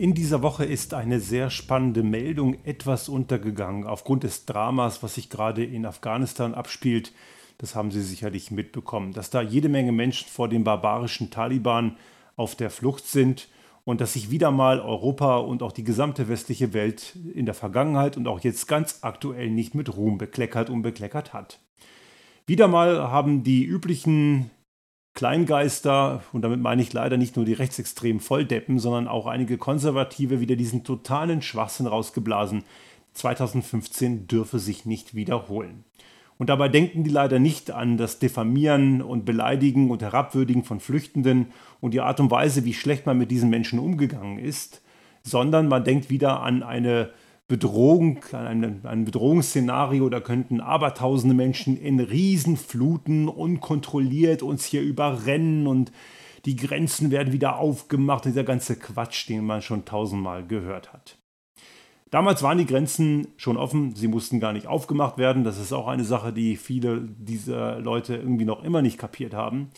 In dieser Woche ist eine sehr spannende Meldung etwas untergegangen aufgrund des Dramas, was sich gerade in Afghanistan abspielt. Das haben Sie sicherlich mitbekommen, dass da jede Menge Menschen vor den barbarischen Taliban auf der Flucht sind und dass sich wieder mal Europa und auch die gesamte westliche Welt in der Vergangenheit und auch jetzt ganz aktuell nicht mit Ruhm bekleckert und bekleckert hat. Wieder mal haben die üblichen Kleingeister, und damit meine ich leider nicht nur die rechtsextremen Volldeppen, sondern auch einige Konservative wieder diesen totalen Schwachsinn rausgeblasen. 2015 dürfe sich nicht wiederholen. Und dabei denken die leider nicht an das Diffamieren und Beleidigen und Herabwürdigen von Flüchtenden und die Art und Weise, wie schlecht man mit diesen Menschen umgegangen ist, sondern man denkt wieder an eine Bedrohung, ein, ein Bedrohungsszenario, da könnten abertausende Menschen in Riesenfluten unkontrolliert uns hier überrennen und die Grenzen werden wieder aufgemacht, dieser ganze Quatsch, den man schon tausendmal gehört hat. Damals waren die Grenzen schon offen, sie mussten gar nicht aufgemacht werden. Das ist auch eine Sache, die viele dieser Leute irgendwie noch immer nicht kapiert haben.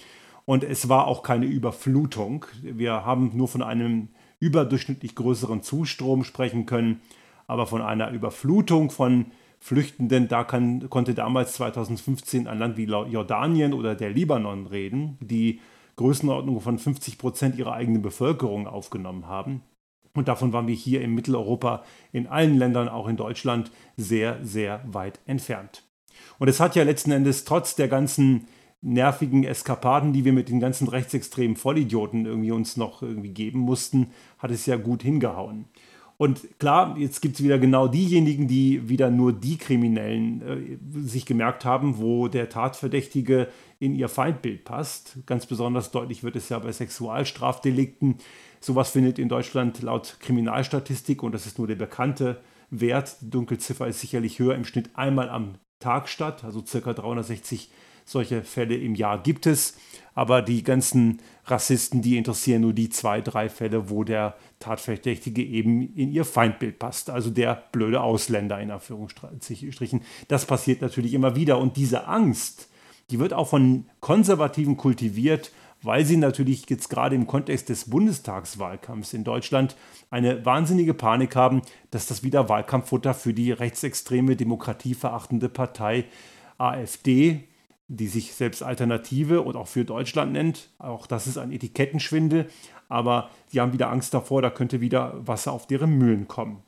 Und es war auch keine Überflutung. Wir haben nur von einem überdurchschnittlich größeren Zustrom sprechen können aber von einer Überflutung von Flüchtenden, da kann, konnte damals 2015 ein Land wie Jordanien oder der Libanon reden, die Größenordnung von 50 Prozent ihrer eigenen Bevölkerung aufgenommen haben. Und davon waren wir hier in Mitteleuropa, in allen Ländern, auch in Deutschland, sehr, sehr weit entfernt. Und es hat ja letzten Endes trotz der ganzen nervigen Eskapaden, die wir mit den ganzen rechtsextremen Vollidioten irgendwie uns noch irgendwie geben mussten, hat es ja gut hingehauen. Und klar, jetzt gibt es wieder genau diejenigen, die wieder nur die Kriminellen äh, sich gemerkt haben, wo der Tatverdächtige in ihr Feindbild passt. Ganz besonders deutlich wird es ja bei Sexualstrafdelikten. Sowas findet in Deutschland laut Kriminalstatistik, und das ist nur der bekannte Wert, die Dunkelziffer ist sicherlich höher, im Schnitt einmal am Tag statt, also circa 360 solche Fälle im Jahr gibt es. Aber die ganzen Rassisten, die interessieren nur die zwei, drei Fälle, wo der Tatverdächtige eben in ihr Feindbild passt. Also der blöde Ausländer in Anführungsstrichen. Das passiert natürlich immer wieder. Und diese Angst, die wird auch von Konservativen kultiviert, weil sie natürlich jetzt gerade im Kontext des Bundestagswahlkampfs in Deutschland eine wahnsinnige Panik haben, dass das wieder Wahlkampffutter für die rechtsextreme, demokratieverachtende Partei AfD die sich selbst Alternative und auch für Deutschland nennt. Auch das ist ein Etikettenschwindel, aber die haben wieder Angst davor, da könnte wieder Wasser auf deren Mühlen kommen.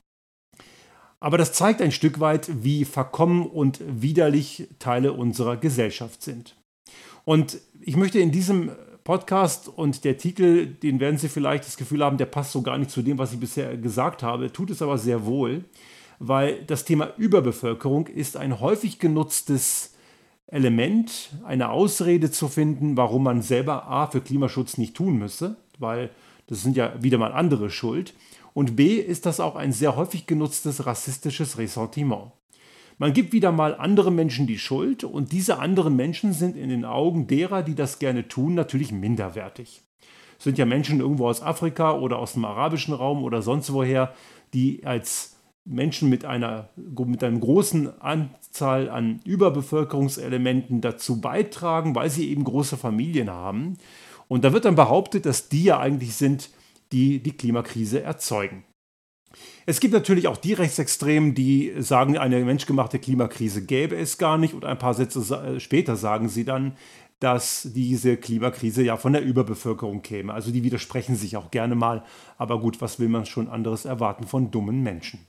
Aber das zeigt ein Stück weit, wie verkommen und widerlich Teile unserer Gesellschaft sind. Und ich möchte in diesem Podcast und der Titel, den werden Sie vielleicht das Gefühl haben, der passt so gar nicht zu dem, was ich bisher gesagt habe, tut es aber sehr wohl, weil das Thema Überbevölkerung ist ein häufig genutztes Element, eine Ausrede zu finden, warum man selber A für Klimaschutz nicht tun müsse, weil das sind ja wieder mal andere schuld. Und B ist das auch ein sehr häufig genutztes rassistisches Ressentiment. Man gibt wieder mal anderen Menschen die Schuld und diese anderen Menschen sind in den Augen derer, die das gerne tun, natürlich minderwertig. Es sind ja Menschen irgendwo aus Afrika oder aus dem arabischen Raum oder sonst woher, die als Menschen mit einer, mit einer großen Anzahl an Überbevölkerungselementen dazu beitragen, weil sie eben große Familien haben. Und da wird dann behauptet, dass die ja eigentlich sind, die die Klimakrise erzeugen. Es gibt natürlich auch die Rechtsextremen, die sagen, eine menschgemachte Klimakrise gäbe es gar nicht. Und ein paar Sätze später sagen sie dann, dass diese Klimakrise ja von der Überbevölkerung käme. Also die widersprechen sich auch gerne mal. Aber gut, was will man schon anderes erwarten von dummen Menschen?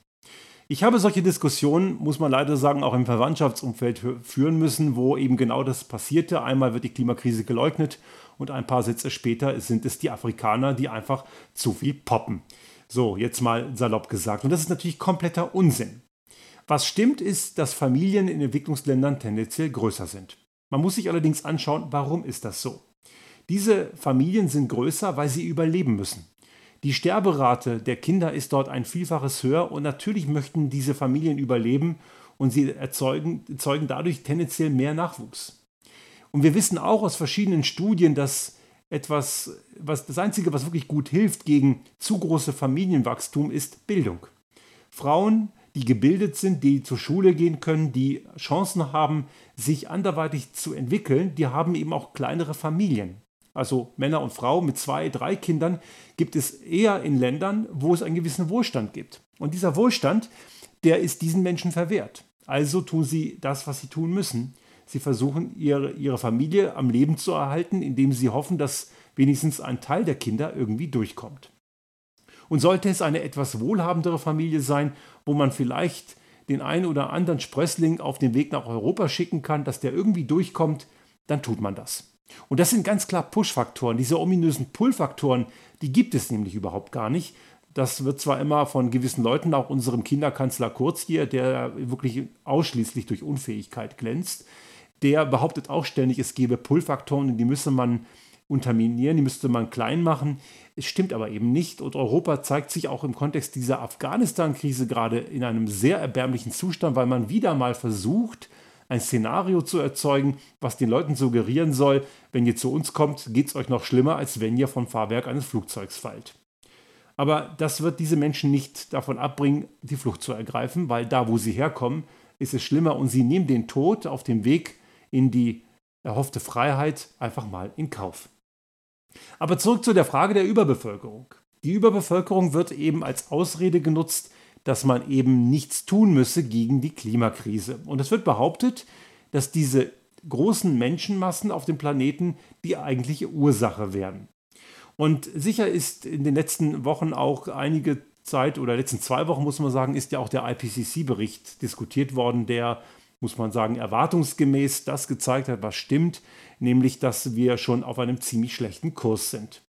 Ich habe solche Diskussionen, muss man leider sagen, auch im Verwandtschaftsumfeld führen müssen, wo eben genau das passierte. Einmal wird die Klimakrise geleugnet und ein paar Sätze später sind es die Afrikaner, die einfach zu viel poppen. So, jetzt mal salopp gesagt. Und das ist natürlich kompletter Unsinn. Was stimmt, ist, dass Familien in Entwicklungsländern tendenziell größer sind. Man muss sich allerdings anschauen, warum ist das so? Diese Familien sind größer, weil sie überleben müssen. Die Sterberate der Kinder ist dort ein Vielfaches höher und natürlich möchten diese Familien überleben und sie erzeugen, erzeugen dadurch tendenziell mehr Nachwuchs. Und wir wissen auch aus verschiedenen Studien, dass etwas, was das Einzige, was wirklich gut hilft gegen zu große Familienwachstum, ist Bildung. Frauen, die gebildet sind, die zur Schule gehen können, die Chancen haben, sich anderweitig zu entwickeln, die haben eben auch kleinere Familien. Also Männer und Frauen mit zwei, drei Kindern, gibt es eher in Ländern, wo es einen gewissen Wohlstand gibt. Und dieser Wohlstand, der ist diesen Menschen verwehrt. Also tun sie das, was sie tun müssen. Sie versuchen, ihre, ihre Familie am Leben zu erhalten, indem sie hoffen, dass wenigstens ein Teil der Kinder irgendwie durchkommt. Und sollte es eine etwas wohlhabendere Familie sein, wo man vielleicht den einen oder anderen Sprössling auf den Weg nach Europa schicken kann, dass der irgendwie durchkommt, dann tut man das. Und das sind ganz klar Push-Faktoren. Diese ominösen Pull-Faktoren, die gibt es nämlich überhaupt gar nicht. Das wird zwar immer von gewissen Leuten, auch unserem Kinderkanzler Kurz hier, der wirklich ausschließlich durch Unfähigkeit glänzt, der behauptet auch ständig, es gebe Pull-Faktoren und die müsse man unterminieren, die müsste man klein machen. Es stimmt aber eben nicht und Europa zeigt sich auch im Kontext dieser Afghanistan-Krise gerade in einem sehr erbärmlichen Zustand, weil man wieder mal versucht, ein Szenario zu erzeugen, was den Leuten suggerieren soll, wenn ihr zu uns kommt, geht es euch noch schlimmer, als wenn ihr vom Fahrwerk eines Flugzeugs fallt. Aber das wird diese Menschen nicht davon abbringen, die Flucht zu ergreifen, weil da, wo sie herkommen, ist es schlimmer und sie nehmen den Tod auf dem Weg in die erhoffte Freiheit einfach mal in Kauf. Aber zurück zu der Frage der Überbevölkerung. Die Überbevölkerung wird eben als Ausrede genutzt, dass man eben nichts tun müsse gegen die Klimakrise. Und es wird behauptet, dass diese großen Menschenmassen auf dem Planeten die eigentliche Ursache wären. Und sicher ist in den letzten Wochen auch einige Zeit oder letzten zwei Wochen, muss man sagen, ist ja auch der IPCC-Bericht diskutiert worden, der, muss man sagen, erwartungsgemäß das gezeigt hat, was stimmt, nämlich dass wir schon auf einem ziemlich schlechten Kurs sind.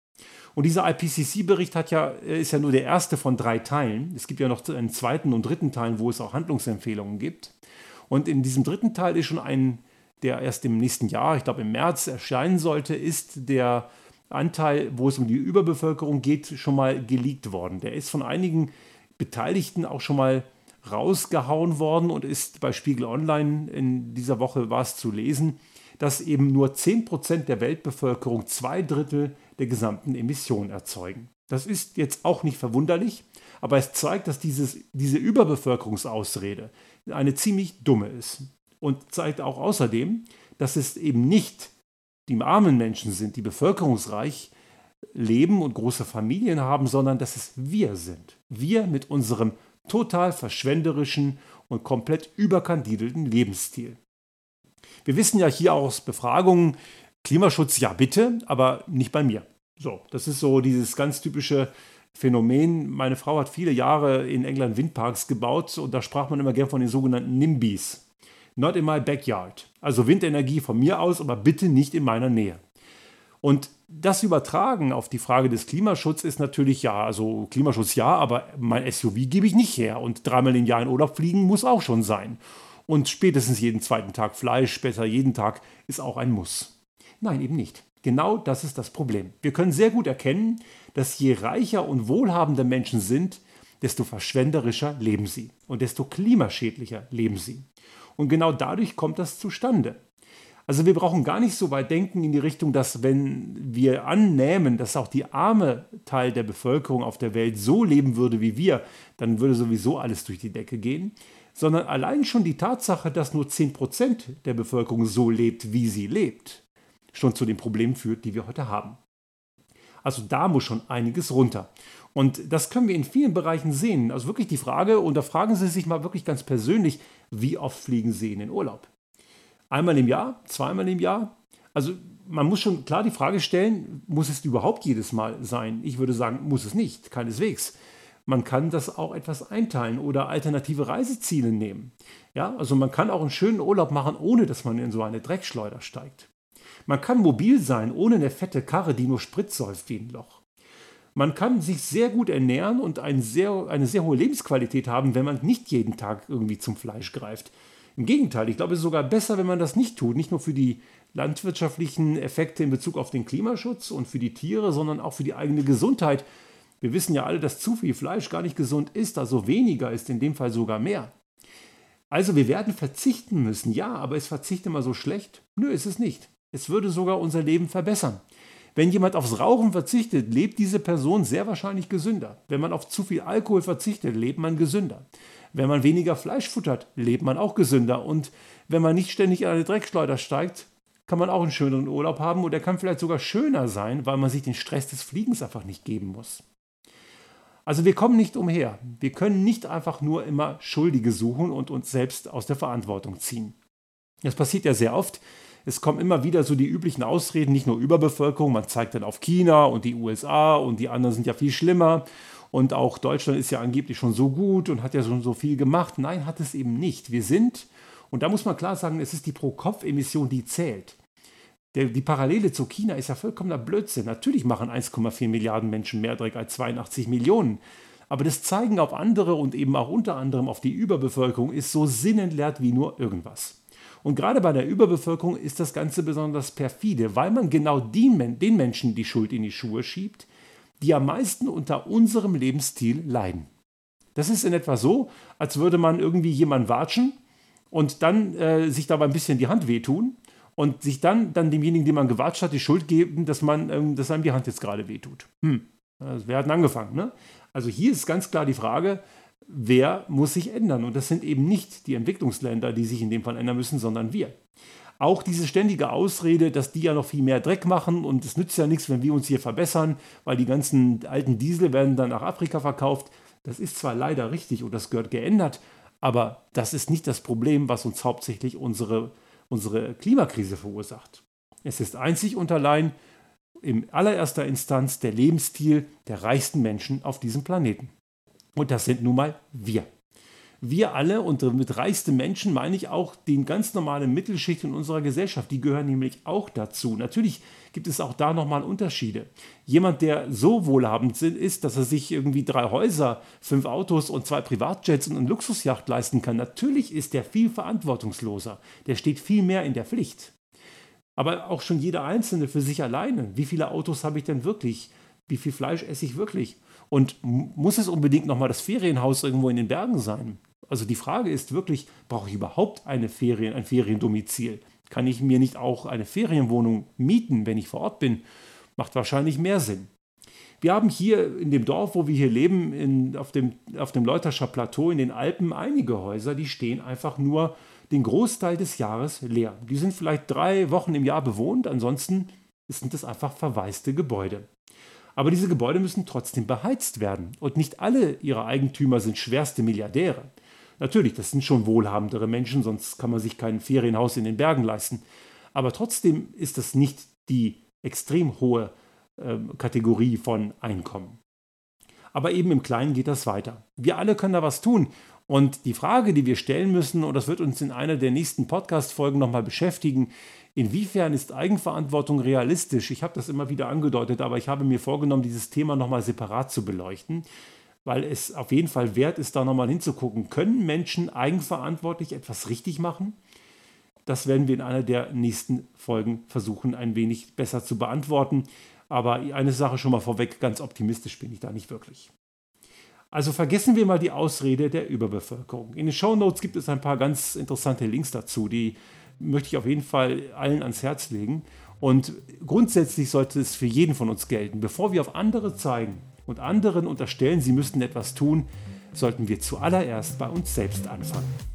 Und dieser IPCC-Bericht hat ja, ist ja nur der erste von drei Teilen. Es gibt ja noch einen zweiten und dritten Teil, wo es auch Handlungsempfehlungen gibt. Und in diesem dritten Teil ist schon ein, der erst im nächsten Jahr, ich glaube im März erscheinen sollte, ist der Anteil, wo es um die Überbevölkerung geht, schon mal geleakt worden. Der ist von einigen Beteiligten auch schon mal rausgehauen worden und ist bei Spiegel Online in dieser Woche war es zu lesen dass eben nur 10% der Weltbevölkerung zwei Drittel der gesamten Emissionen erzeugen. Das ist jetzt auch nicht verwunderlich, aber es zeigt, dass dieses, diese Überbevölkerungsausrede eine ziemlich dumme ist. Und zeigt auch außerdem, dass es eben nicht die armen Menschen sind, die bevölkerungsreich leben und große Familien haben, sondern dass es wir sind. Wir mit unserem total verschwenderischen und komplett überkandidelten Lebensstil. Wir wissen ja hier aus Befragungen, Klimaschutz ja bitte, aber nicht bei mir. So, das ist so dieses ganz typische Phänomen. Meine Frau hat viele Jahre in England Windparks gebaut und da sprach man immer gern von den sogenannten NIMBYs. Not in my backyard. Also Windenergie von mir aus, aber bitte nicht in meiner Nähe. Und das Übertragen auf die Frage des Klimaschutzes ist natürlich ja, also Klimaschutz ja, aber mein SUV gebe ich nicht her und dreimal im Jahr in Urlaub fliegen muss auch schon sein. Und spätestens jeden zweiten Tag Fleisch, besser jeden Tag, ist auch ein Muss. Nein, eben nicht. Genau das ist das Problem. Wir können sehr gut erkennen, dass je reicher und wohlhabender Menschen sind, desto verschwenderischer leben sie und desto klimaschädlicher leben sie. Und genau dadurch kommt das zustande. Also wir brauchen gar nicht so weit denken in die Richtung, dass wenn wir annehmen, dass auch die arme Teil der Bevölkerung auf der Welt so leben würde wie wir, dann würde sowieso alles durch die Decke gehen sondern allein schon die Tatsache, dass nur 10% der Bevölkerung so lebt, wie sie lebt, schon zu den Problemen führt, die wir heute haben. Also da muss schon einiges runter. Und das können wir in vielen Bereichen sehen. Also wirklich die Frage, und da fragen Sie sich mal wirklich ganz persönlich, wie oft fliegen Sie in den Urlaub? Einmal im Jahr? Zweimal im Jahr? Also man muss schon klar die Frage stellen, muss es überhaupt jedes Mal sein? Ich würde sagen, muss es nicht, keineswegs. Man kann das auch etwas einteilen oder alternative Reiseziele nehmen. Ja, also man kann auch einen schönen Urlaub machen, ohne dass man in so eine Dreckschleuder steigt. Man kann mobil sein, ohne eine fette Karre, die nur Sprit säuft wie ein Loch. Man kann sich sehr gut ernähren und ein sehr, eine sehr hohe Lebensqualität haben, wenn man nicht jeden Tag irgendwie zum Fleisch greift. Im Gegenteil, ich glaube, es ist sogar besser, wenn man das nicht tut. Nicht nur für die landwirtschaftlichen Effekte in Bezug auf den Klimaschutz und für die Tiere, sondern auch für die eigene Gesundheit wir wissen ja alle, dass zu viel Fleisch gar nicht gesund ist, also weniger ist in dem Fall sogar mehr. Also wir werden verzichten müssen, ja, aber ist Verzicht immer so schlecht? Nö, ist es nicht. Es würde sogar unser Leben verbessern. Wenn jemand aufs Rauchen verzichtet, lebt diese Person sehr wahrscheinlich gesünder. Wenn man auf zu viel Alkohol verzichtet, lebt man gesünder. Wenn man weniger Fleisch futtert, lebt man auch gesünder. Und wenn man nicht ständig in eine Dreckschleuder steigt, kann man auch einen schöneren Urlaub haben und der kann vielleicht sogar schöner sein, weil man sich den Stress des Fliegens einfach nicht geben muss. Also wir kommen nicht umher. Wir können nicht einfach nur immer Schuldige suchen und uns selbst aus der Verantwortung ziehen. Das passiert ja sehr oft. Es kommen immer wieder so die üblichen Ausreden, nicht nur Überbevölkerung, man zeigt dann auf China und die USA und die anderen sind ja viel schlimmer. Und auch Deutschland ist ja angeblich schon so gut und hat ja schon so viel gemacht. Nein, hat es eben nicht. Wir sind und da muss man klar sagen, es ist die Pro-Kopf-Emission, die zählt. Der, die Parallele zu China ist ja vollkommener Blödsinn. Natürlich machen 1,4 Milliarden Menschen mehr Dreck als 82 Millionen. Aber das Zeigen auf andere und eben auch unter anderem auf die Überbevölkerung ist so sinnentleert wie nur irgendwas. Und gerade bei der Überbevölkerung ist das Ganze besonders perfide, weil man genau den, den Menschen die Schuld in die Schuhe schiebt, die am meisten unter unserem Lebensstil leiden. Das ist in etwa so, als würde man irgendwie jemanden watschen und dann äh, sich dabei ein bisschen die Hand wehtun und sich dann, dann demjenigen, den man gewatscht hat, die Schuld geben, dass, man, ähm, dass einem die Hand jetzt gerade wehtut. Hm. Also, wer hat denn angefangen? Ne? Also hier ist ganz klar die Frage, wer muss sich ändern? Und das sind eben nicht die Entwicklungsländer, die sich in dem Fall ändern müssen, sondern wir. Auch diese ständige Ausrede, dass die ja noch viel mehr Dreck machen und es nützt ja nichts, wenn wir uns hier verbessern, weil die ganzen alten Diesel werden dann nach Afrika verkauft. Das ist zwar leider richtig und das gehört geändert, aber das ist nicht das Problem, was uns hauptsächlich unsere, unsere Klimakrise verursacht. Es ist einzig und allein in allererster Instanz der Lebensstil der reichsten Menschen auf diesem Planeten. Und das sind nun mal wir wir alle und mit reichste Menschen meine ich auch den ganz normalen Mittelschicht in unserer Gesellschaft. Die gehören nämlich auch dazu. Natürlich gibt es auch da nochmal Unterschiede. Jemand, der so wohlhabend ist, dass er sich irgendwie drei Häuser, fünf Autos und zwei Privatjets und eine Luxusjacht leisten kann, natürlich ist der viel verantwortungsloser. Der steht viel mehr in der Pflicht. Aber auch schon jeder Einzelne für sich alleine. Wie viele Autos habe ich denn wirklich? Wie viel Fleisch esse ich wirklich? Und muss es unbedingt nochmal das Ferienhaus irgendwo in den Bergen sein? Also die Frage ist wirklich, brauche ich überhaupt eine Ferien, ein Feriendomizil? Kann ich mir nicht auch eine Ferienwohnung mieten, wenn ich vor Ort bin? Macht wahrscheinlich mehr Sinn. Wir haben hier in dem Dorf, wo wir hier leben, in, auf, dem, auf dem Leuterscher Plateau in den Alpen einige Häuser, die stehen einfach nur den Großteil des Jahres leer. Die sind vielleicht drei Wochen im Jahr bewohnt, ansonsten sind das einfach verwaiste Gebäude. Aber diese Gebäude müssen trotzdem beheizt werden und nicht alle ihrer Eigentümer sind schwerste Milliardäre. Natürlich, das sind schon wohlhabendere Menschen, sonst kann man sich kein Ferienhaus in den Bergen leisten. Aber trotzdem ist das nicht die extrem hohe äh, Kategorie von Einkommen. Aber eben im Kleinen geht das weiter. Wir alle können da was tun. Und die Frage, die wir stellen müssen, und das wird uns in einer der nächsten Podcast-Folgen nochmal beschäftigen, inwiefern ist Eigenverantwortung realistisch? Ich habe das immer wieder angedeutet, aber ich habe mir vorgenommen, dieses Thema nochmal separat zu beleuchten weil es auf jeden Fall wert ist, da nochmal hinzugucken. Können Menschen eigenverantwortlich etwas richtig machen? Das werden wir in einer der nächsten Folgen versuchen, ein wenig besser zu beantworten. Aber eine Sache schon mal vorweg, ganz optimistisch bin ich da nicht wirklich. Also vergessen wir mal die Ausrede der Überbevölkerung. In den Show Notes gibt es ein paar ganz interessante Links dazu, die möchte ich auf jeden Fall allen ans Herz legen. Und grundsätzlich sollte es für jeden von uns gelten, bevor wir auf andere zeigen, und anderen unterstellen, sie müssten etwas tun, sollten wir zuallererst bei uns selbst anfangen.